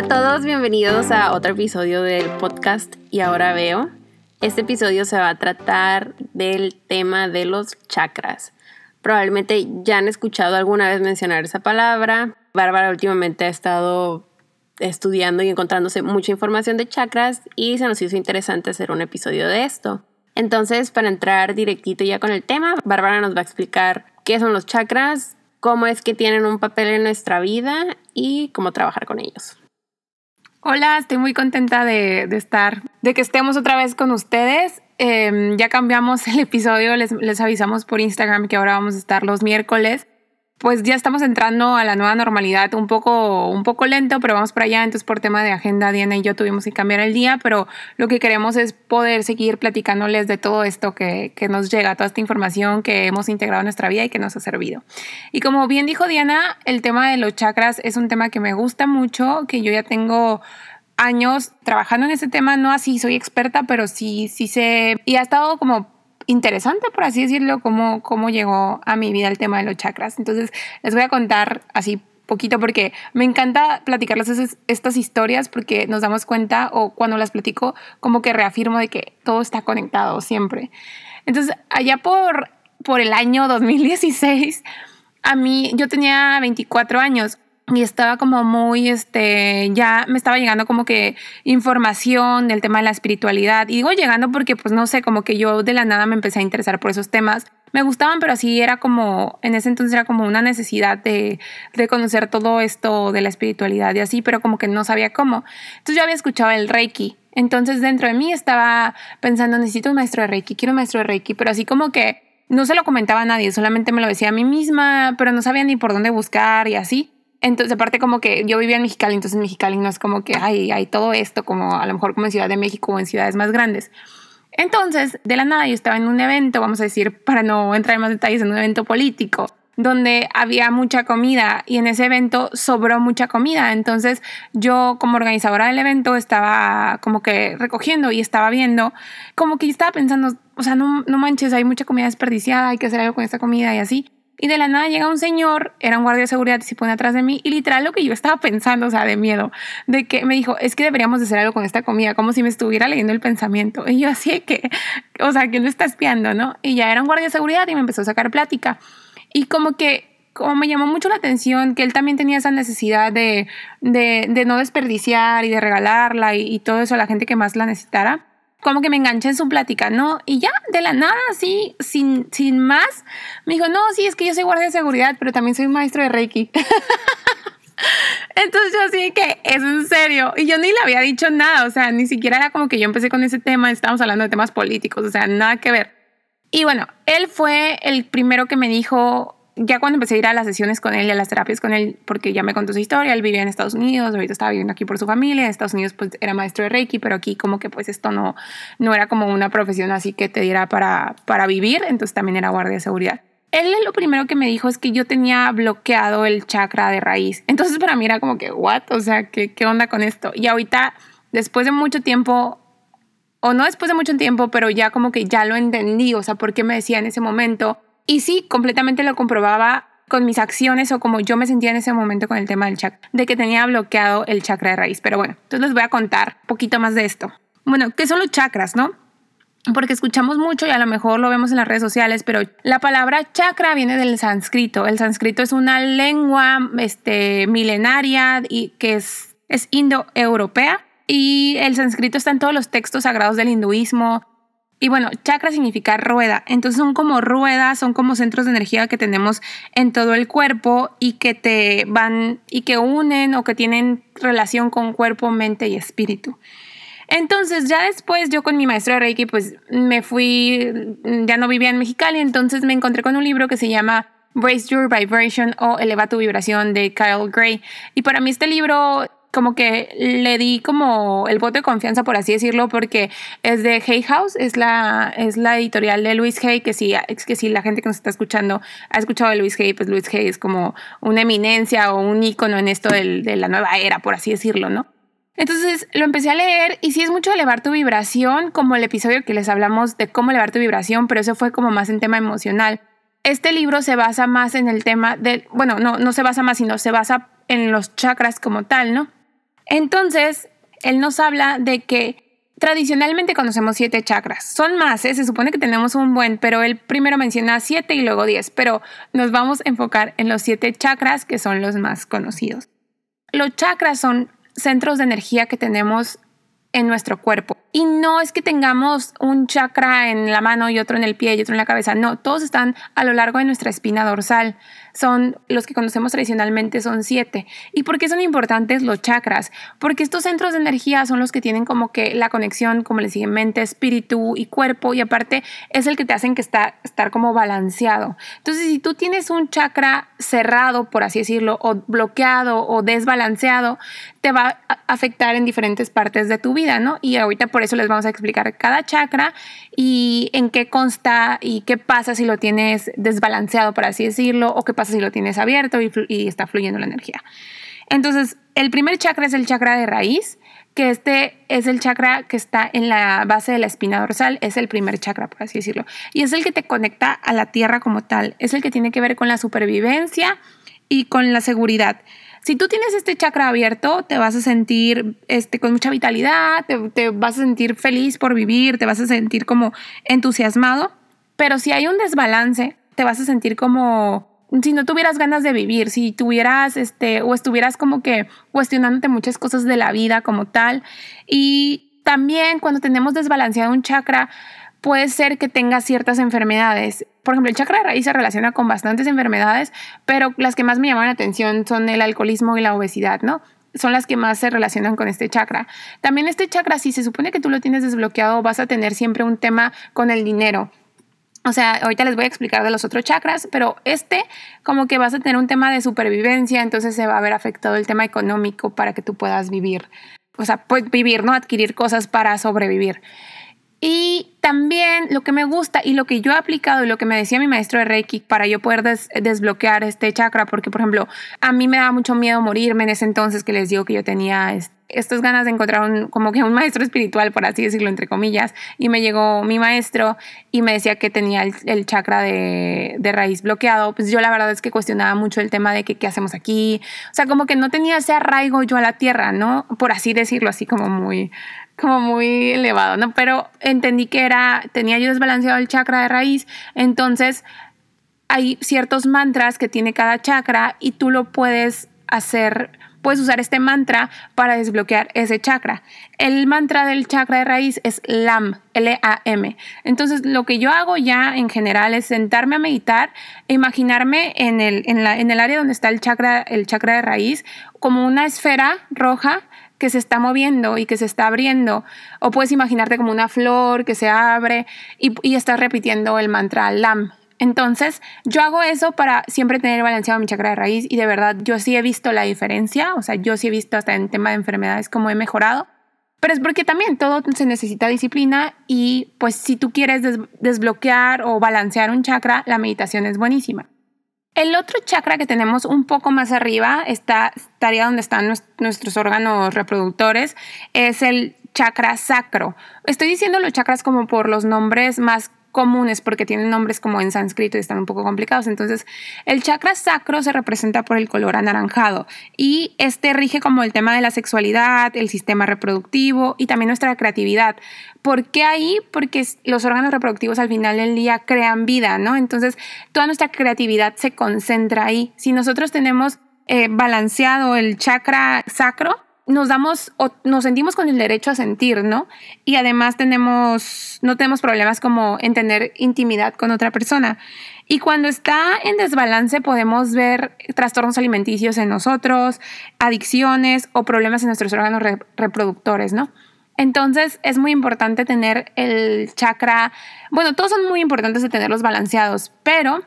A todos, bienvenidos a otro episodio del podcast Y ahora veo. Este episodio se va a tratar del tema de los chakras. Probablemente ya han escuchado alguna vez mencionar esa palabra. Bárbara últimamente ha estado estudiando y encontrándose mucha información de chakras y se nos hizo interesante hacer un episodio de esto. Entonces, para entrar directito ya con el tema, Bárbara nos va a explicar qué son los chakras, cómo es que tienen un papel en nuestra vida y cómo trabajar con ellos. Hola, estoy muy contenta de, estar, de que estemos otra vez con ustedes. Em, ya cambiamos el episodio, les, les avisamos por Instagram que ahora vamos a estar los miércoles pues ya estamos entrando a la nueva normalidad, un poco, un poco lento, pero vamos para allá. Entonces, por tema de agenda, Diana y yo tuvimos que cambiar el día, pero lo que queremos es poder seguir platicándoles de todo esto que, que nos llega, toda esta información que hemos integrado en nuestra vida y que nos ha servido. Y como bien dijo Diana, el tema de los chakras es un tema que me gusta mucho, que yo ya tengo años trabajando en ese tema, no así soy experta, pero sí, sí sé, y ha estado como interesante, por así decirlo, cómo, cómo llegó a mi vida el tema de los chakras. Entonces, les voy a contar así poquito porque me encanta platicarles estas historias porque nos damos cuenta o cuando las platico como que reafirmo de que todo está conectado siempre. Entonces, allá por, por el año 2016, a mí yo tenía 24 años y estaba como muy, este, ya me estaba llegando como que información del tema de la espiritualidad. Y digo llegando porque, pues no sé, como que yo de la nada me empecé a interesar por esos temas. Me gustaban, pero así era como, en ese entonces era como una necesidad de, de conocer todo esto de la espiritualidad y así, pero como que no sabía cómo. Entonces yo había escuchado el Reiki. Entonces dentro de mí estaba pensando, necesito un maestro de Reiki, quiero un maestro de Reiki, pero así como que no se lo comentaba a nadie, solamente me lo decía a mí misma, pero no sabía ni por dónde buscar y así. Entonces, aparte como que yo vivía en Mexicali, entonces en Mexicali no es como que hay, hay todo esto, como a lo mejor como en Ciudad de México o en ciudades más grandes. Entonces, de la nada, yo estaba en un evento, vamos a decir, para no entrar en más detalles, en un evento político, donde había mucha comida y en ese evento sobró mucha comida. Entonces, yo como organizadora del evento estaba como que recogiendo y estaba viendo, como que estaba pensando, o sea, no, no manches, hay mucha comida desperdiciada, hay que hacer algo con esta comida y así. Y de la nada llega un señor, era un guardia de seguridad se pone atrás de mí y literal lo que yo estaba pensando, o sea, de miedo, de que me dijo, es que deberíamos de hacer algo con esta comida, como si me estuviera leyendo el pensamiento. Y yo así que, o sea, que no está espiando, ¿no? Y ya era un guardia de seguridad y me empezó a sacar plática. Y como que como me llamó mucho la atención que él también tenía esa necesidad de, de, no desperdiciar y de regalarla y, todo eso a la gente que más la necesitara como que me enganché en su plática, ¿no? Y ya, de la nada, así, sin, sin más, me dijo, no, sí, es que yo soy guardia de seguridad, pero también soy maestro de Reiki. Entonces yo así que es en serio. Y yo ni le había dicho nada, o sea, ni siquiera era como que yo empecé con ese tema, estábamos hablando de temas políticos, o sea, nada que ver. Y bueno, él fue el primero que me dijo, ya cuando empecé a ir a las sesiones con él y a las terapias con él, porque ya me contó su historia, él vivía en Estados Unidos, ahorita estaba viviendo aquí por su familia, en Estados Unidos pues era maestro de Reiki, pero aquí como que pues esto no, no era como una profesión así que te diera para, para vivir, entonces también era guardia de seguridad. Él lo primero que me dijo es que yo tenía bloqueado el chakra de raíz. Entonces para mí era como que, ¿what? O sea, ¿qué, qué onda con esto? Y ahorita, después de mucho tiempo, o no después de mucho tiempo, pero ya como que ya lo entendí, o sea, ¿por qué me decía en ese momento? Y sí, completamente lo comprobaba con mis acciones o como yo me sentía en ese momento con el tema del chakra, de que tenía bloqueado el chakra de raíz. Pero bueno, entonces les voy a contar un poquito más de esto. Bueno, ¿qué son los chakras, no? Porque escuchamos mucho y a lo mejor lo vemos en las redes sociales, pero la palabra chakra viene del sánscrito. El sánscrito es una lengua este, milenaria y que es, es indoeuropea y el sánscrito está en todos los textos sagrados del hinduismo, y bueno, chakra significa rueda. Entonces son como ruedas, son como centros de energía que tenemos en todo el cuerpo y que te van y que unen o que tienen relación con cuerpo, mente y espíritu. Entonces ya después yo con mi maestro de Reiki pues me fui, ya no vivía en Mexicali, entonces me encontré con un libro que se llama Brace Your Vibration o Eleva tu vibración de Kyle Gray. Y para mí este libro como que le di como el voto de confianza, por así decirlo, porque es de Hay House, es la, es la editorial de Louis Hay, que es que si la gente que nos está escuchando ha escuchado de Louis Hay, pues Louis Hay es como una eminencia o un ícono en esto del, de la nueva era, por así decirlo, ¿no? Entonces lo empecé a leer y sí es mucho elevar tu vibración, como el episodio que les hablamos de cómo elevar tu vibración, pero eso fue como más en tema emocional. Este libro se basa más en el tema del, bueno, no, no se basa más, sino se basa en los chakras como tal, ¿no? Entonces, él nos habla de que Tradicionalmente conocemos siete chakras. Son más, ¿eh? se supone que tenemos un buen, pero él primero menciona siete y luego diez, pero nos vamos a enfocar en los siete chakras que son los más conocidos. Los chakras son centros de energía que tenemos en nuestro cuerpo. Y no es que tengamos un chakra en la mano y otro en el pie y otro en la cabeza, no, todos están a lo largo de nuestra espina dorsal. Son los que conocemos tradicionalmente, son siete. ¿Y por qué son importantes los chakras? Porque estos centros de energía son los que tienen como que la conexión, como les dije, mente, espíritu y cuerpo, y aparte es el que te hacen que está, estar como balanceado. Entonces, si tú tienes un chakra cerrado, por así decirlo, o bloqueado o desbalanceado, te va a afectar en diferentes partes de tu vida, ¿no? Y ahorita por eso les vamos a explicar cada chakra y en qué consta y qué pasa si lo tienes desbalanceado, por así decirlo, o qué pasa si lo tienes abierto y, está fluyendo la energía. Entonces, el primer chakra es el chakra de raíz, que este es el chakra que está en la base de la espina dorsal, es el primer chakra, por así decirlo, y es el que te conecta a la tierra como tal, es el que tiene que ver con la supervivencia y con la seguridad. Si tú tienes este chakra abierto, te vas a sentir este, con mucha vitalidad, te, vas a sentir feliz por vivir, te vas a sentir como entusiasmado, pero si hay un desbalance, te vas a sentir como si no tuvieras ganas de vivir, si tuvieras este o estuvieras como que cuestionándote muchas cosas de la vida como tal. Y también cuando tenemos desbalanceado un chakra puede ser que tenga ciertas enfermedades. Por ejemplo, el chakra de raíz se relaciona con bastantes enfermedades, pero las que más me llaman la atención son el alcoholismo y la obesidad, ¿no? Son las que más se relacionan con este chakra. También este chakra, si se supone que tú lo tienes desbloqueado, vas a tener siempre un tema con el dinero. O sea, ahorita les voy a explicar de los otros chakras, pero este como que vas a tener un tema de supervivencia, entonces se va a ver afectado el tema económico para que tú puedas vivir. O sea, pues vivir, ¿no? Adquirir cosas para sobrevivir. Y también lo que me gusta y lo que yo he aplicado y lo que me decía mi maestro de Reiki para yo poder desbloquear este chakra, porque por ejemplo, a mí me daba mucho miedo morirme en ese entonces que les digo que yo tenía estas ganas de encontrar un, como que un maestro espiritual, por así decirlo, entre comillas, y me llegó mi maestro y me decía que tenía el, chakra de, raíz bloqueado, pues yo la verdad es que cuestionaba mucho el tema de que qué hacemos aquí, o sea, como que no tenía ese arraigo yo a la tierra, ¿no? Por así decirlo, así como muy, como muy elevado, ¿no? Pero entendí que era, tenía yo desbalanceado el chakra de raíz, entonces hay ciertos mantras que tiene cada chakra y tú lo puedes hacer, puedes usar este mantra para desbloquear ese chakra. El mantra del chakra de raíz es LAM, L-A-M. Entonces lo que yo hago ya en general es sentarme a meditar e imaginarme en el, en, la, en el área donde está el chakra, el chakra de raíz como una esfera roja que se está moviendo y que se está abriendo. O puedes imaginarte como una flor que se abre y, y estás repitiendo el mantra LAM. Entonces, yo hago eso para siempre tener balanceado mi chakra de raíz y de verdad yo sí he visto la diferencia, o sea, yo sí he visto hasta en tema de enfermedades cómo he mejorado, pero es porque también todo se necesita disciplina y pues si tú quieres desbloquear o balancear un chakra, la meditación es buenísima. El otro chakra que tenemos un poco más arriba, está, estaría donde están nuestros órganos reproductores, es el chakra sacro. Estoy diciendo los chakras como por los nombres más comunes porque tienen nombres como en sánscrito y están un poco complicados. Entonces, el chakra sacro se representa por el color anaranjado y este rige como el tema de la sexualidad, el sistema reproductivo y también nuestra creatividad. ¿Por qué ahí? Porque los órganos reproductivos al final del día crean vida, ¿no? Entonces, toda nuestra creatividad se concentra ahí. Si nosotros tenemos eh, balanceado el chakra sacro, nos damos o nos sentimos con el derecho a sentir, ¿no? Y además tenemos, no tenemos problemas como en tener intimidad con otra persona. Y cuando está en desbalance podemos ver trastornos alimenticios en nosotros, adicciones o problemas en nuestros órganos reproductores, ¿no? Entonces es muy importante tener el chakra, bueno, todos son muy importantes de tenerlos balanceados, pero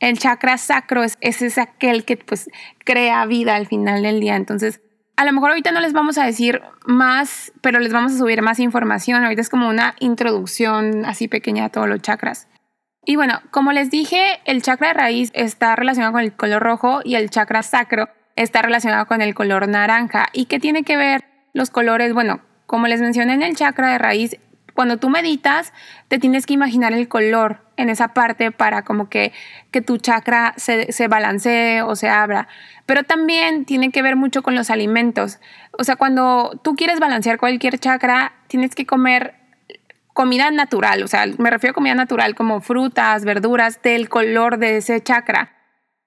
el chakra sacro es, es aquel que pues crea vida al final del día. Entonces a lo mejor ahorita no les vamos a decir más, pero les vamos a subir más información. Ahorita es como una introducción así pequeña a todos los chakras. Y bueno, como les dije, el chakra de raíz está relacionado con el color rojo y el chakra sacro está relacionado con el color naranja. ¿Y qué tiene que ver los colores? Bueno, como les mencioné en el chakra de raíz, Cuando tú meditas, te tienes que imaginar el color en esa parte para como que, que tu chakra se, se balancee o se abra. Pero también tiene que ver mucho con los alimentos. O sea, cuando tú quieres balancear cualquier chakra, tienes que comer comida natural. O sea, me refiero a comida natural como frutas, verduras del color de ese chakra.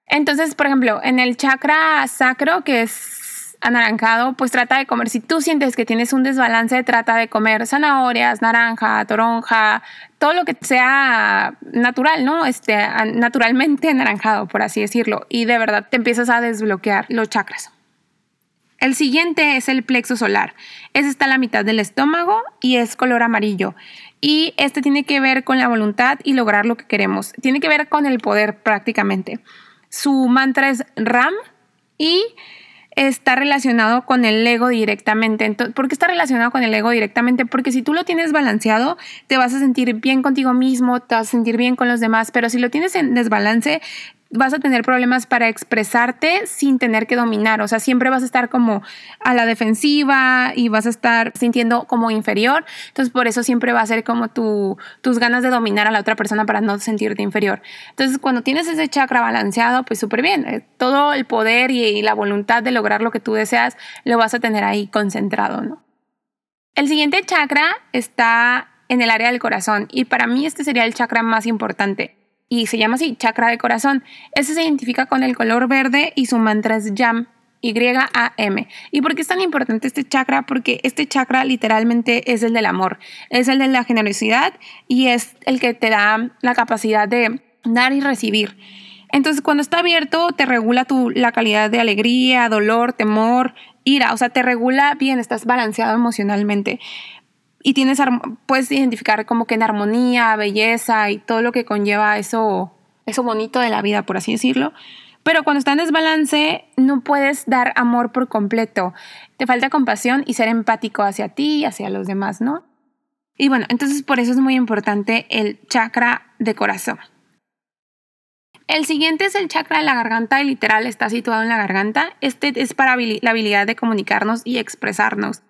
Entonces, por ejemplo, en el chakra sacro, que es anaranjado, pues trata de comer. Si tú sientes que tienes un desbalance, trata de comer zanahorias, naranja, toronja, todo lo que sea natural, ¿no? Este, naturalmente anaranjado, por así decirlo. Y de verdad te empiezas a desbloquear los chakras. El siguiente es el plexo solar. Ese está a la mitad del estómago y es color amarillo. Y este tiene que ver con la voluntad y lograr lo que queremos. Tiene que ver con el poder prácticamente. Su mantra es Ram y está relacionado con el ego directamente. ¿Por qué está relacionado con el ego directamente? Porque si tú lo tienes balanceado, te vas a sentir bien contigo mismo, te vas a sentir bien con los demás, pero si lo tienes en desbalance, vas a tener problemas para expresarte sin tener que dominar. O sea, siempre vas a estar como a la defensiva y vas a estar sintiendo como inferior. Entonces, por eso siempre va a ser como tu, tus ganas de dominar a la otra persona para no sentirte inferior. Entonces, cuando tienes ese chakra balanceado, pues súper bien. Eh, todo el poder y, la voluntad de lograr lo que tú deseas lo vas a tener ahí concentrado, ¿no? El siguiente chakra está en el área del corazón y para mí este sería el chakra más importante y se llama así, chakra de corazón. Ese se identifica con el color verde y su mantra es YAM. Y-A-M. ¿Y por qué es tan importante este chakra? Porque este chakra literalmente es el del amor, es el de la generosidad y es el que te da la capacidad de dar y recibir. Entonces, cuando está abierto, te regula tu, la calidad de alegría, dolor, temor, ira, o sea, te regula bien, estás balanceado emocionalmente y tienes, puedes identificar como que en armonía, belleza y todo lo que conlleva eso, eso bonito de la vida, por así decirlo. Pero cuando está en desbalance, no puedes dar amor por completo. Te falta compasión y ser empático hacia ti y hacia los demás, ¿no? Y bueno, entonces por eso es muy importante el chakra de corazón. El siguiente es el chakra de la garganta y literal está situado en la garganta. Este es para la habilidad de comunicarnos y expresarnos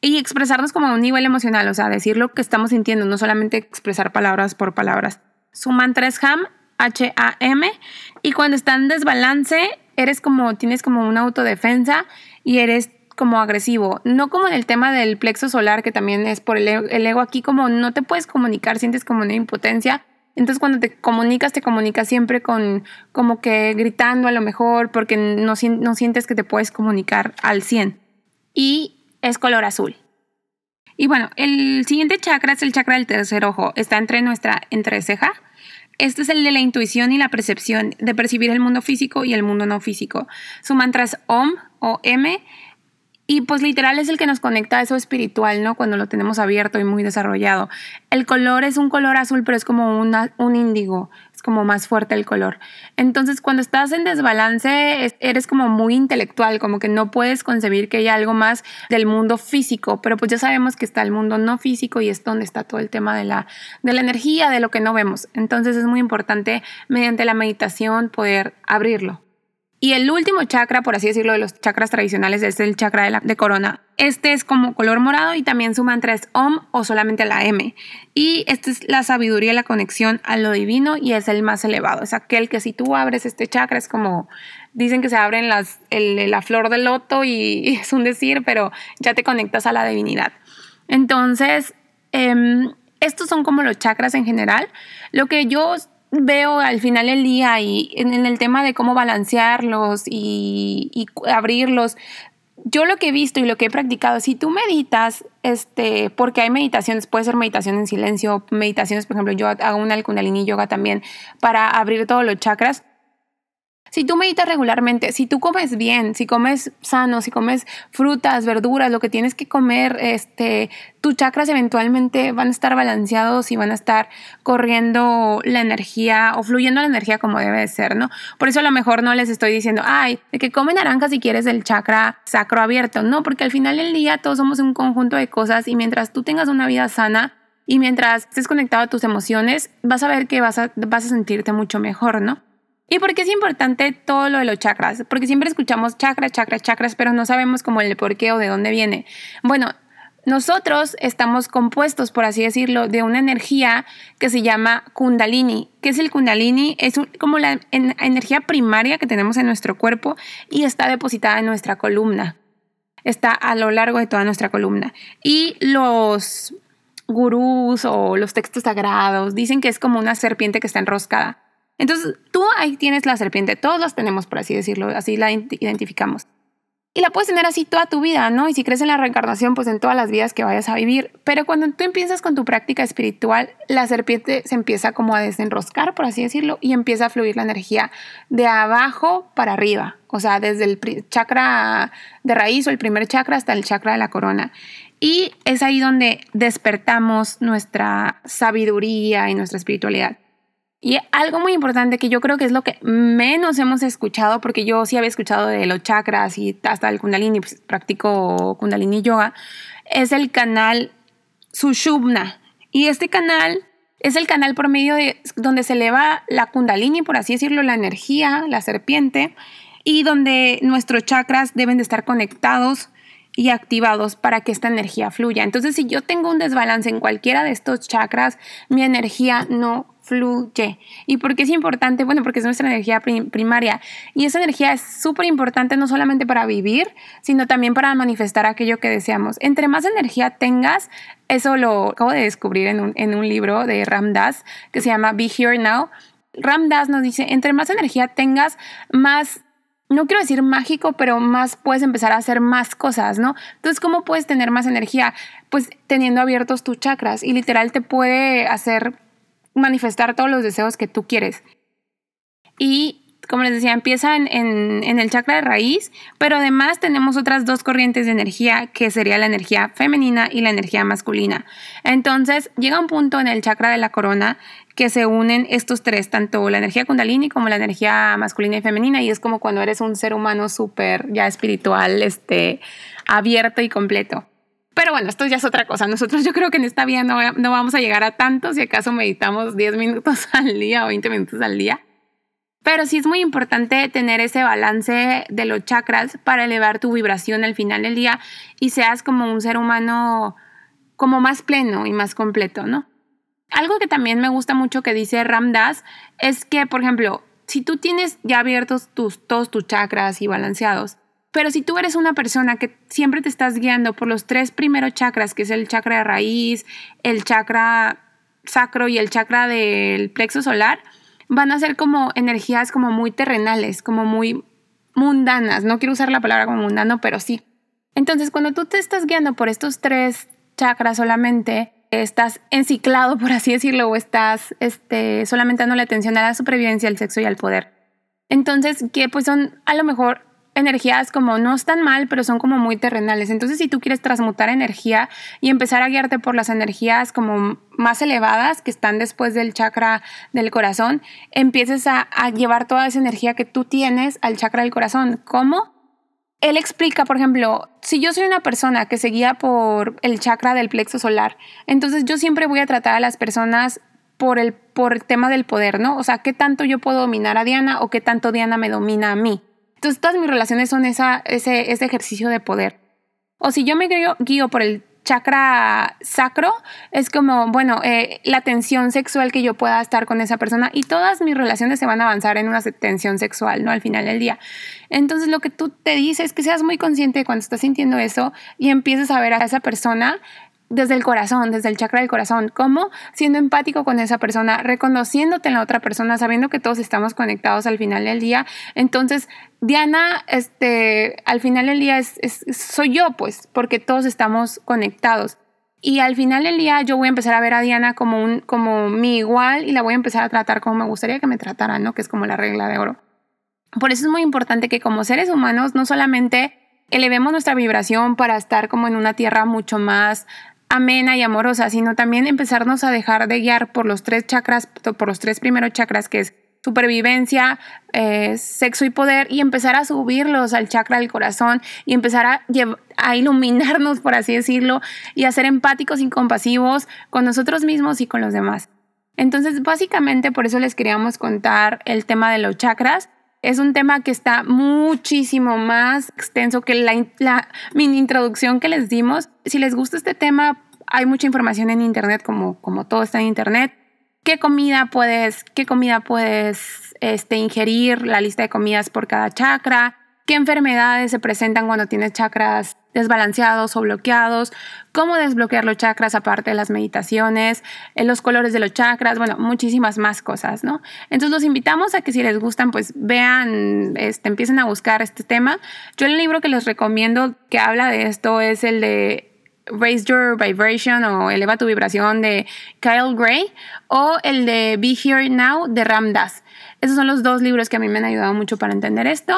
y expresarnos como a un nivel emocional, o sea, decir lo que estamos sintiendo, no solamente expresar palabras por palabras. Su mantra es HAM, H-A-M, y cuando está en desbalance, eres como, tienes como una autodefensa y eres como agresivo, no como en el tema del plexo solar, que también es por el, el ego aquí, como no te puedes comunicar, sientes como una impotencia. Entonces cuando te comunicas, te comunicas siempre con como que gritando a lo mejor, porque no, no sientes que te puedes comunicar al 100. Y es color azul. Y bueno, el siguiente chakra es el chakra del tercer ojo. Está entre nuestra entreceja. Este es el de la intuición y la percepción, de percibir el mundo físico y el mundo no físico. Su mantra es OM o M. Y pues literal es el que nos conecta a eso espiritual, ¿no? Cuando lo tenemos abierto y muy desarrollado. El color es un color azul, pero es como un índigo como más fuerte el color. Entonces, cuando estás en desbalance, eres como muy intelectual, como que no puedes concebir que hay algo más del mundo físico, pero pues ya sabemos que está el mundo no físico y es donde está todo el tema de la, de la energía, de lo que no vemos. Entonces, es muy importante mediante la meditación poder abrirlo. Y el último chakra, por así decirlo, de los chakras tradicionales es el chakra de, la, corona. Este es como color morado y también su mantra es Om o solamente la M. Y esta es la sabiduría, la conexión a lo divino y es el más elevado. Es aquel que si tú abres este chakra es como, dicen que se abren las, la flor del loto y, es un decir, pero ya te conectas a la divinidad. Entonces, em, estos son como los chakras en general. Lo que yo veo al final del día y en, el tema de cómo balancearlos y, y, abrirlos, yo lo que he visto y lo que he practicado, si tú meditas, este, porque hay meditaciones, puede ser meditación en silencio, meditaciones, por ejemplo, yo hago una Kundalini Yoga también para abrir todos los chakras. Si tú meditas regularmente, si tú comes bien, si comes sano, si comes frutas, verduras, lo que tienes que comer, este, tus chakras eventualmente van a estar balanceados y van a estar corriendo la energía o fluyendo la energía como debe de ser, ¿no? Por eso a lo mejor no les estoy diciendo, ay, de que come naranja si quieres el chakra sacro abierto, no, porque al final del día todos somos un conjunto de cosas y mientras tú tengas una vida sana, y mientras estés conectado a tus emociones, vas a ver que vas a, vas a sentirte mucho mejor, ¿no? ¿Y por qué es importante todo lo de los chakras? Porque siempre escuchamos chakras, chakras, chakras, pero no sabemos como el por qué o de dónde viene. Bueno, Nosotros estamos compuestos, por así decirlo, de una energía que se llama kundalini. ¿Qué es el kundalini? Es como la energía primaria que tenemos en nuestro cuerpo y está depositada en nuestra columna. Está a lo largo de toda nuestra columna. Y los gurús o los textos sagrados dicen que es como una serpiente que está enroscada. Entonces, tú ahí tienes la serpiente, todos las tenemos, por así decirlo, así la identificamos. Y la puedes tener así toda tu vida, ¿no? Y si crees en la reencarnación, pues en todas las vidas que vayas a vivir. Pero cuando tú empiezas con tu práctica espiritual, la serpiente se empieza como a desenroscar, por así decirlo, y empieza a fluir la energía de abajo para arriba. O sea, desde el chakra de raíz o el primer chakra hasta el chakra de la corona. Y es ahí donde despertamos nuestra sabiduría y nuestra espiritualidad. Y algo muy importante que yo creo que es lo que menos hemos escuchado, porque yo sí había escuchado de los chakras y hasta el kundalini, pues, practico kundalini yoga, es el canal Sushubna. Y este canal es el canal por medio de donde se eleva la kundalini, por así decirlo, la energía, la serpiente, y donde nuestros chakras deben de estar conectados y activados para que esta energía fluya. Entonces, si yo tengo un desbalance en cualquiera de estos chakras, mi energía no fluye. ¿Y por qué es importante? Bueno, porque es nuestra energía primaria. Y esa energía es súper importante no solamente para vivir, sino también para manifestar aquello que deseamos. Entre más energía tengas, eso lo acabo de descubrir en un, en un libro de Ram Dass que se llama Be Here Now. Ram Dass nos dice, entre más energía tengas, más no quiero decir mágico, pero más puedes empezar a hacer más cosas, ¿no? Entonces, ¿cómo puedes tener más energía? Pues teniendo abiertos tus chakras y literal te puede hacer manifestar todos los deseos que tú quieres. Y como les decía, empieza en, el chakra de raíz, pero además tenemos otras dos corrientes de energía, que sería la energía femenina y la energía masculina. Entonces, llega un punto en el chakra de la corona que se unen estos tres, tanto la energía kundalini como la energía masculina y femenina, y es como cuando eres un ser humano súper ya espiritual, este, abierto y completo. Pero bueno, esto ya es otra cosa. Nosotros yo creo que en esta vida no, no vamos a llegar a tanto si acaso meditamos 10 minutos al día o 20 minutos al día. Pero sí es muy importante tener ese balance de los chakras para elevar tu vibración al final del día y seas como un ser humano como más pleno y más completo, ¿no? Algo que también me gusta mucho que dice Ramdas es que, por ejemplo, si tú tienes ya abiertos tus, todos tus chakras y balanceados, pero si tú eres una persona que siempre te estás guiando por los tres primeros chakras, que es el chakra de raíz, el chakra sacro y el chakra del plexo solar, van a ser como energías como muy terrenales, como muy mundanas. No quiero usar la palabra como mundano, pero sí. Entonces, cuando tú te estás guiando por estos tres chakras solamente, estás enciclado, por así decirlo, o estás este, solamente la atención a la supervivencia, al sexo y al poder. Entonces, que pues son a lo mejor energías como no están mal, pero son como muy terrenales. Entonces, si tú quieres transmutar energía y empezar a guiarte por las energías como más elevadas que están después del chakra del corazón, empieces a, llevar toda esa energía que tú tienes al chakra del corazón. ¿Cómo? Él explica, por ejemplo, si yo soy una persona que se guía por el chakra del plexo solar, entonces yo siempre voy a tratar a las personas por el, por tema del poder, ¿no? O sea, ¿qué tanto yo puedo dominar a Diana o qué tanto Diana me domina a mí? Entonces, todas mis relaciones son esa, ese, ese ejercicio de poder. O si yo me guío, por el chakra sacro, es como, bueno, eh, la tensión sexual que yo pueda estar con esa persona y todas mis relaciones se van a avanzar en una tensión sexual, ¿no? Al final del día. Entonces, lo que tú te dices es que seas muy consciente cuando estás sintiendo eso y empieces a ver a esa persona desde el corazón, desde el chakra del corazón. ¿Cómo? Siendo empático con esa persona, reconociéndote en la otra persona, sabiendo que todos estamos conectados al final del día. Entonces, Diana, este, al final del día es, soy yo, pues, porque todos estamos conectados. Y al final del día yo voy a empezar a ver a Diana como, un, como mi igual y la voy a empezar a tratar como me gustaría que me trataran, ¿no? Que es como la regla de oro. Por eso es muy importante que como seres humanos no solamente elevemos nuestra vibración para estar como en una tierra mucho más amena y amorosa, sino también empezarnos a dejar de guiar por los tres chakras, por los tres primeros chakras, que es supervivencia, eh, sexo y poder, y empezar a subirlos al chakra del corazón y empezar a, a iluminarnos, por así decirlo, y a ser empáticos y compasivos con nosotros mismos y con los demás. Entonces, básicamente por eso les queríamos contar el tema de los chakras, Es un tema que está muchísimo más extenso que la, mini introducción que les dimos. Si les gusta este tema, hay mucha información en internet, como, como todo está en internet. ¿Qué comida puedes, qué comida puedes este, ingerir? La lista de comidas por cada chakra. ¿Qué enfermedades se presentan cuando tienes chakras desbalanceados o bloqueados? ¿Cómo desbloquear los chakras aparte de las meditaciones? Eh, los colores de los chakras, bueno, muchísimas más cosas, ¿no? Entonces los invitamos a que si les gustan, pues vean, este, empiecen a buscar este tema. Yo el libro que les recomiendo que habla de esto es el de Raise Your Vibration o Eleva tu vibración de Kyle Gray o el de Be Here Now de Ram Dass. Esos son los dos libros que a mí me han ayudado mucho para entender esto.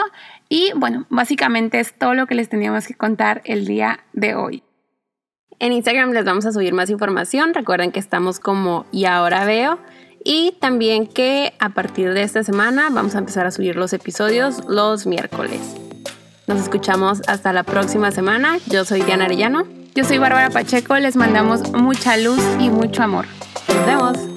Y bueno, básicamente es todo lo que les teníamos que contar el día de hoy. En Instagram les vamos a subir más información. Recuerden que estamos como y ahora veo. Y también que a partir de esta semana vamos a empezar a subir los episodios los miércoles. Nos escuchamos hasta la próxima semana. Yo soy Diana Arellano. Yo soy Bárbara Pacheco, les mandamos mucha luz y mucho amor. Nos vemos.